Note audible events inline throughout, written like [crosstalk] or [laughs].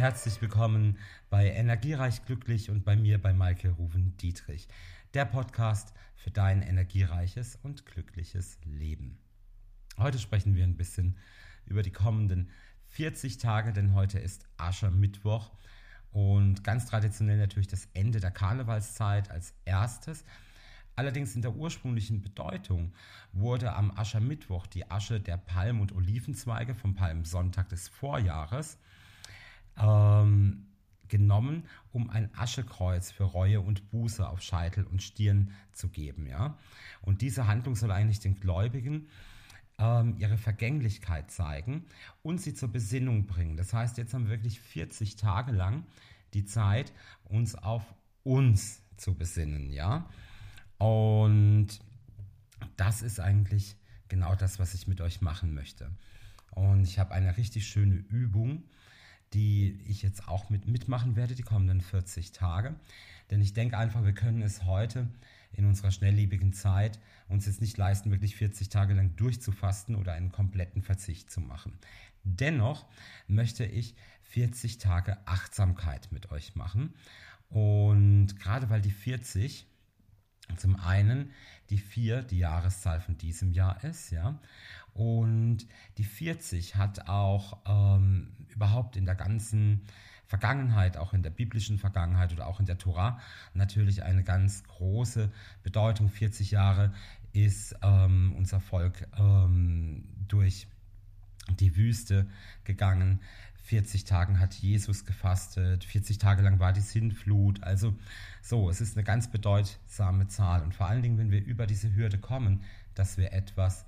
herzlich willkommen bei Energiereich Glücklich und bei mir bei Michael Ruven Dietrich, der Podcast für dein energiereiches und glückliches Leben. Heute sprechen wir ein bisschen über die kommenden 40 Tage, denn heute ist Aschermittwoch und ganz traditionell natürlich das Ende der Karnevalszeit als erstes. Allerdings in der ursprünglichen Bedeutung wurde am Aschermittwoch die Asche der Palm- und Olivenzweige vom Palmsonntag des Vorjahres ähm, genommen, um ein Aschekreuz für Reue und Buße auf Scheitel und Stirn zu geben. Ja? Und diese Handlung soll eigentlich den Gläubigen ähm, ihre Vergänglichkeit zeigen und sie zur Besinnung bringen. Das heißt, jetzt haben wir wirklich 40 Tage lang die Zeit, uns auf uns zu besinnen. Ja? Und das ist eigentlich genau das, was ich mit euch machen möchte. Und ich habe eine richtig schöne Übung, die ich jetzt auch mit, mitmachen werde, die kommenden 40 Tage. Denn ich denke einfach, wir können es heute in unserer schnelllebigen Zeit uns jetzt nicht leisten, wirklich 40 Tage lang durchzufasten oder einen kompletten Verzicht zu machen. Dennoch möchte ich 40 Tage Achtsamkeit mit euch machen. Und gerade weil die 40 zum einen die 4 die Jahreszahl von diesem Jahr ist, ja. Und die 40 hat auch ähm, überhaupt in der ganzen Vergangenheit, auch in der biblischen Vergangenheit oder auch in der Tora, natürlich eine ganz große Bedeutung. 40 Jahre ist ähm, unser Volk ähm, durch die Wüste gegangen. 40 Tagen hat Jesus gefastet, 40 Tage lang war die Sintflut. Also so, es ist eine ganz bedeutsame Zahl. Und vor allen Dingen, wenn wir über diese Hürde kommen, dass wir etwas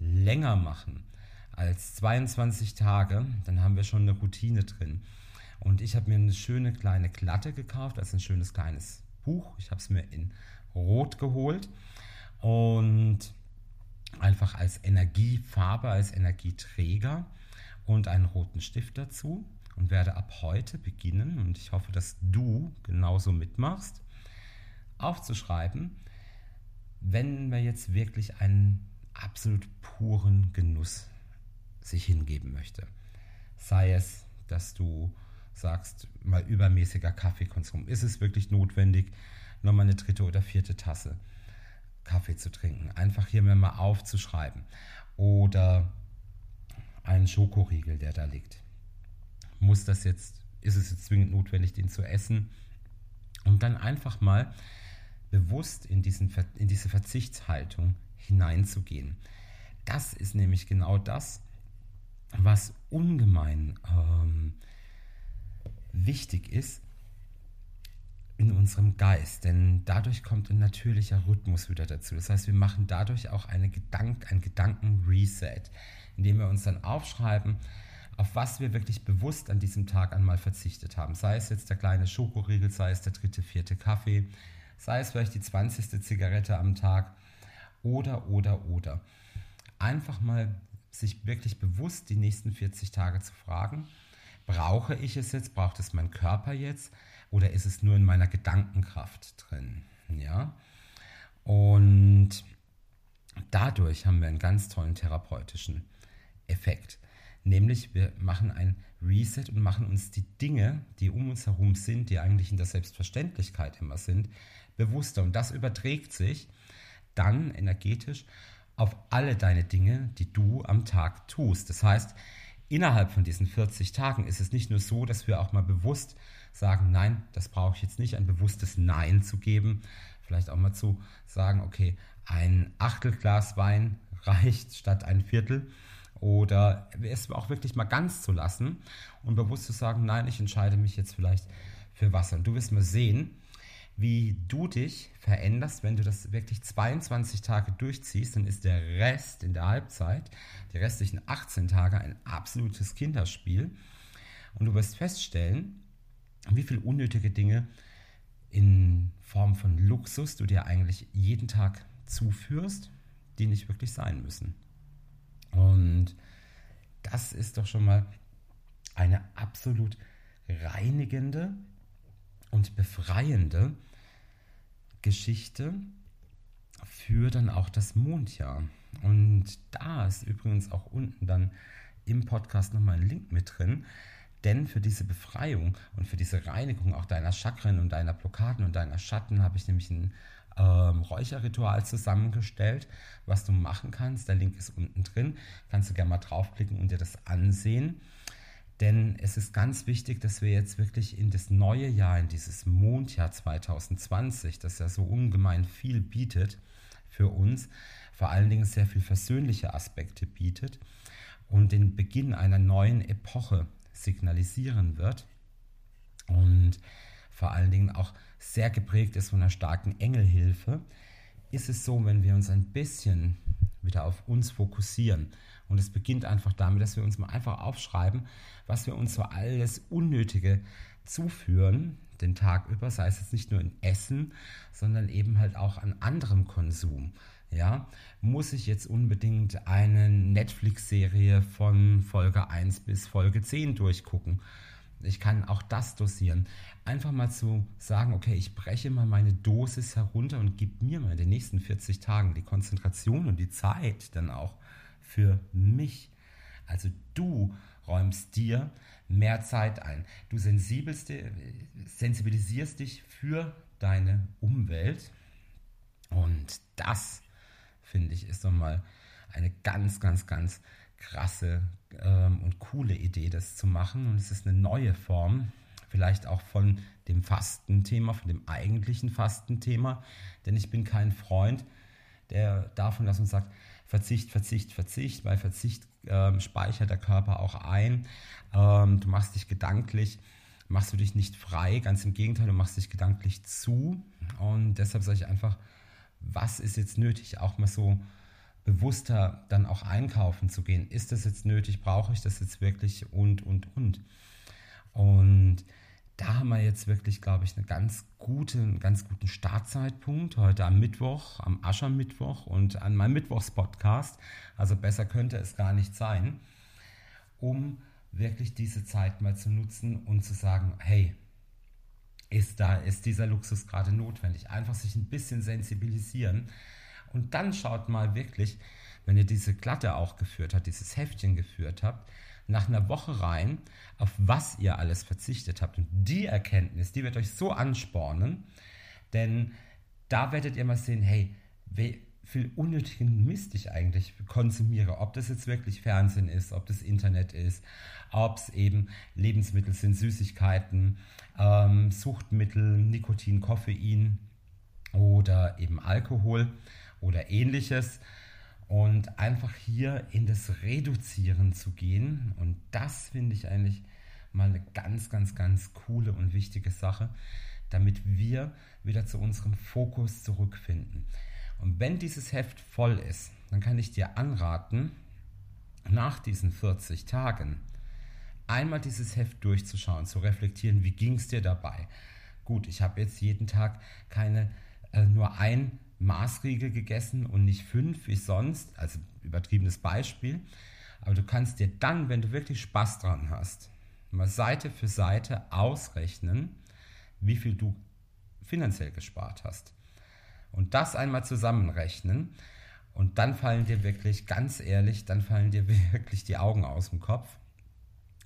länger machen als 22 Tage, dann haben wir schon eine Routine drin. Und ich habe mir eine schöne kleine Klatte gekauft, also ein schönes kleines Buch. Ich habe es mir in Rot geholt und einfach als Energiefarbe, als Energieträger und einen roten Stift dazu und werde ab heute beginnen, und ich hoffe, dass du genauso mitmachst, aufzuschreiben, wenn wir jetzt wirklich einen absolut puren Genuss sich hingeben möchte. Sei es, dass du sagst, mal übermäßiger Kaffeekonsum. Ist es wirklich notwendig, nochmal eine dritte oder vierte Tasse Kaffee zu trinken? Einfach hier mal aufzuschreiben. Oder einen Schokoriegel, der da liegt. Muss das jetzt, ist es jetzt zwingend notwendig, den zu essen? Und dann einfach mal bewusst in, diesen, in diese Verzichtshaltung hineinzugehen. Das ist nämlich genau das, was ungemein ähm, wichtig ist in unserem Geist, denn dadurch kommt ein natürlicher Rhythmus wieder dazu. Das heißt, wir machen dadurch auch eine Gedank ein Gedanken-Reset, indem wir uns dann aufschreiben, auf was wir wirklich bewusst an diesem Tag einmal verzichtet haben. Sei es jetzt der kleine Schokoriegel, sei es der dritte, vierte Kaffee, sei es vielleicht die 20. Zigarette am Tag oder, oder, oder. Einfach mal sich wirklich bewusst die nächsten 40 Tage zu fragen, brauche ich es jetzt, braucht es mein Körper jetzt oder ist es nur in meiner Gedankenkraft drin? Ja? Und dadurch haben wir einen ganz tollen therapeutischen Effekt. Nämlich wir machen ein Reset und machen uns die Dinge, die um uns herum sind, die eigentlich in der Selbstverständlichkeit immer sind, bewusster. Und das überträgt sich dann energetisch auf alle deine Dinge, die du am Tag tust. Das heißt, innerhalb von diesen 40 Tagen ist es nicht nur so, dass wir auch mal bewusst sagen, nein, das brauche ich jetzt nicht, ein bewusstes Nein zu geben. Vielleicht auch mal zu sagen, okay, ein Achtelglas Wein [laughs] reicht statt ein Viertel. Oder es auch wirklich mal ganz zu lassen und bewusst zu sagen, nein, ich entscheide mich jetzt vielleicht für Wasser. Und du wirst mal sehen, wie du dich veränderst, wenn du das wirklich 22 Tage durchziehst, dann ist der Rest in der Halbzeit, die restlichen 18 Tage, ein absolutes Kinderspiel. Und du wirst feststellen, wie viele unnötige Dinge in Form von Luxus du dir eigentlich jeden Tag zuführst, die nicht wirklich sein müssen. Und das ist doch schon mal eine absolut reinigende und befreiende Geschichte für dann auch das Mondjahr. Und da ist übrigens auch unten dann im Podcast nochmal ein Link mit drin. Denn für diese Befreiung und für diese Reinigung auch deiner Chakren und deiner Blockaden und deiner Schatten habe ich nämlich ein ähm, Räucherritual zusammengestellt, was du machen kannst. Der Link ist unten drin. Kannst du gerne mal draufklicken und dir das ansehen. Denn es ist ganz wichtig, dass wir jetzt wirklich in das neue Jahr, in dieses Mondjahr 2020, das ja so ungemein viel bietet für uns, vor allen Dingen sehr viel versöhnliche Aspekte bietet und den Beginn einer neuen Epoche signalisieren wird und vor allen Dingen auch sehr geprägt ist von einer starken Engelhilfe, ist es so, wenn wir uns ein bisschen wieder auf uns fokussieren. Und es beginnt einfach damit, dass wir uns mal einfach aufschreiben, was wir uns so alles Unnötige zuführen, den Tag über, sei es jetzt nicht nur in Essen, sondern eben halt auch an anderem Konsum. Ja, muss ich jetzt unbedingt eine Netflix-Serie von Folge 1 bis Folge 10 durchgucken? Ich kann auch das dosieren. Einfach mal zu sagen, okay, ich breche mal meine Dosis herunter und gebe mir mal in den nächsten 40 Tagen die Konzentration und die Zeit dann auch für mich. Also du räumst dir mehr Zeit ein. Du sensibilisierst dich für deine Umwelt. Und das, finde ich, ist nochmal eine ganz, ganz, ganz krasse ähm, und coole Idee, das zu machen. Und es ist eine neue Form, vielleicht auch von dem Fastenthema, von dem eigentlichen Fastenthema. Denn ich bin kein Freund, der davon, dass uns sagt, Verzicht, Verzicht, Verzicht, weil Verzicht ähm, speichert der Körper auch ein. Ähm, du machst dich gedanklich, machst du dich nicht frei, ganz im Gegenteil, du machst dich gedanklich zu. Und deshalb sage ich einfach, was ist jetzt nötig, auch mal so bewusster dann auch einkaufen zu gehen. Ist das jetzt nötig? Brauche ich das jetzt wirklich? Und, und, und. Und da haben wir jetzt wirklich, glaube ich, eine ganz gute, einen ganz guten Startzeitpunkt. Heute am Mittwoch, am Aschermittwoch und an meinem Mittwochspodcast. Also besser könnte es gar nicht sein, um wirklich diese Zeit mal zu nutzen und zu sagen, hey, ist da, ist dieser Luxus gerade notwendig? Einfach sich ein bisschen sensibilisieren und dann schaut mal wirklich, wenn ihr diese Glatte auch geführt habt, dieses Heftchen geführt habt, nach einer Woche rein, auf was ihr alles verzichtet habt. Und die Erkenntnis, die wird euch so anspornen, denn da werdet ihr mal sehen, hey, wie viel unnötigen Mist ich eigentlich konsumiere. Ob das jetzt wirklich Fernsehen ist, ob das Internet ist, ob es eben Lebensmittel sind, Süßigkeiten, ähm, Suchtmittel, Nikotin, Koffein oder eben Alkohol oder ähnliches und einfach hier in das Reduzieren zu gehen. Und das finde ich eigentlich mal eine ganz, ganz, ganz coole und wichtige Sache, damit wir wieder zu unserem Fokus zurückfinden. Und wenn dieses Heft voll ist, dann kann ich dir anraten, nach diesen 40 Tagen einmal dieses Heft durchzuschauen, zu reflektieren, wie ging es dir dabei. Gut, ich habe jetzt jeden Tag keine äh, nur ein Maßriegel gegessen und nicht fünf wie sonst, also übertriebenes Beispiel. Aber du kannst dir dann, wenn du wirklich Spaß dran hast, mal Seite für Seite ausrechnen, wie viel du finanziell gespart hast. Und das einmal zusammenrechnen. Und dann fallen dir wirklich, ganz ehrlich, dann fallen dir [laughs] wirklich die Augen aus dem Kopf.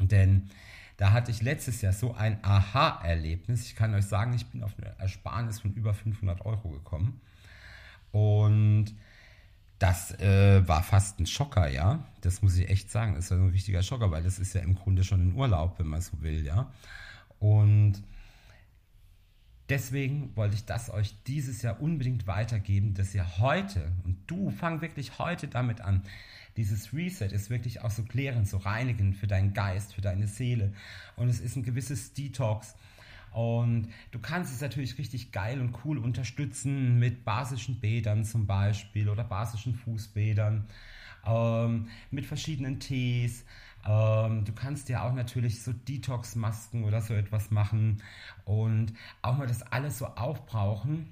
Denn da hatte ich letztes Jahr so ein Aha-Erlebnis. Ich kann euch sagen, ich bin auf eine Ersparnis von über 500 Euro gekommen. Und das äh, war fast ein Schocker, ja. Das muss ich echt sagen. Das war ein richtiger Schocker, weil das ist ja im Grunde schon ein Urlaub, wenn man so will, ja. Und deswegen wollte ich das euch dieses Jahr unbedingt weitergeben, dass ihr heute, und du fang wirklich heute damit an, dieses Reset ist wirklich auch so klärend, so reinigend für deinen Geist, für deine Seele. Und es ist ein gewisses Detox und du kannst es natürlich richtig geil und cool unterstützen mit basischen Bädern zum Beispiel oder basischen Fußbädern, ähm, mit verschiedenen Tees. Ähm, du kannst ja auch natürlich so Detox-Masken oder so etwas machen und auch mal das alles so aufbrauchen,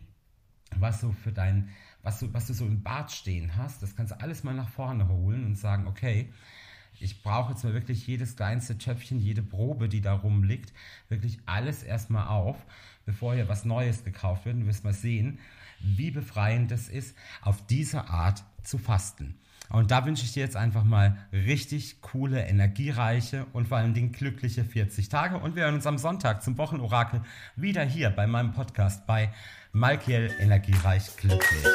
was so für dein, was du, was du so im Bad stehen hast. Das kannst du alles mal nach vorne holen und sagen, okay, ich brauche jetzt mal wirklich jedes kleinste Töpfchen, jede Probe, die da rumliegt, wirklich alles erstmal auf, bevor hier was Neues gekauft wird. Und du wirst mal sehen, wie befreiend es ist, auf diese Art zu fasten. Und da wünsche ich dir jetzt einfach mal richtig coole, energiereiche und vor allen Dingen glückliche 40 Tage. Und wir hören uns am Sonntag zum Wochenorakel wieder hier bei meinem Podcast bei Malkiel Energiereich Glücklich.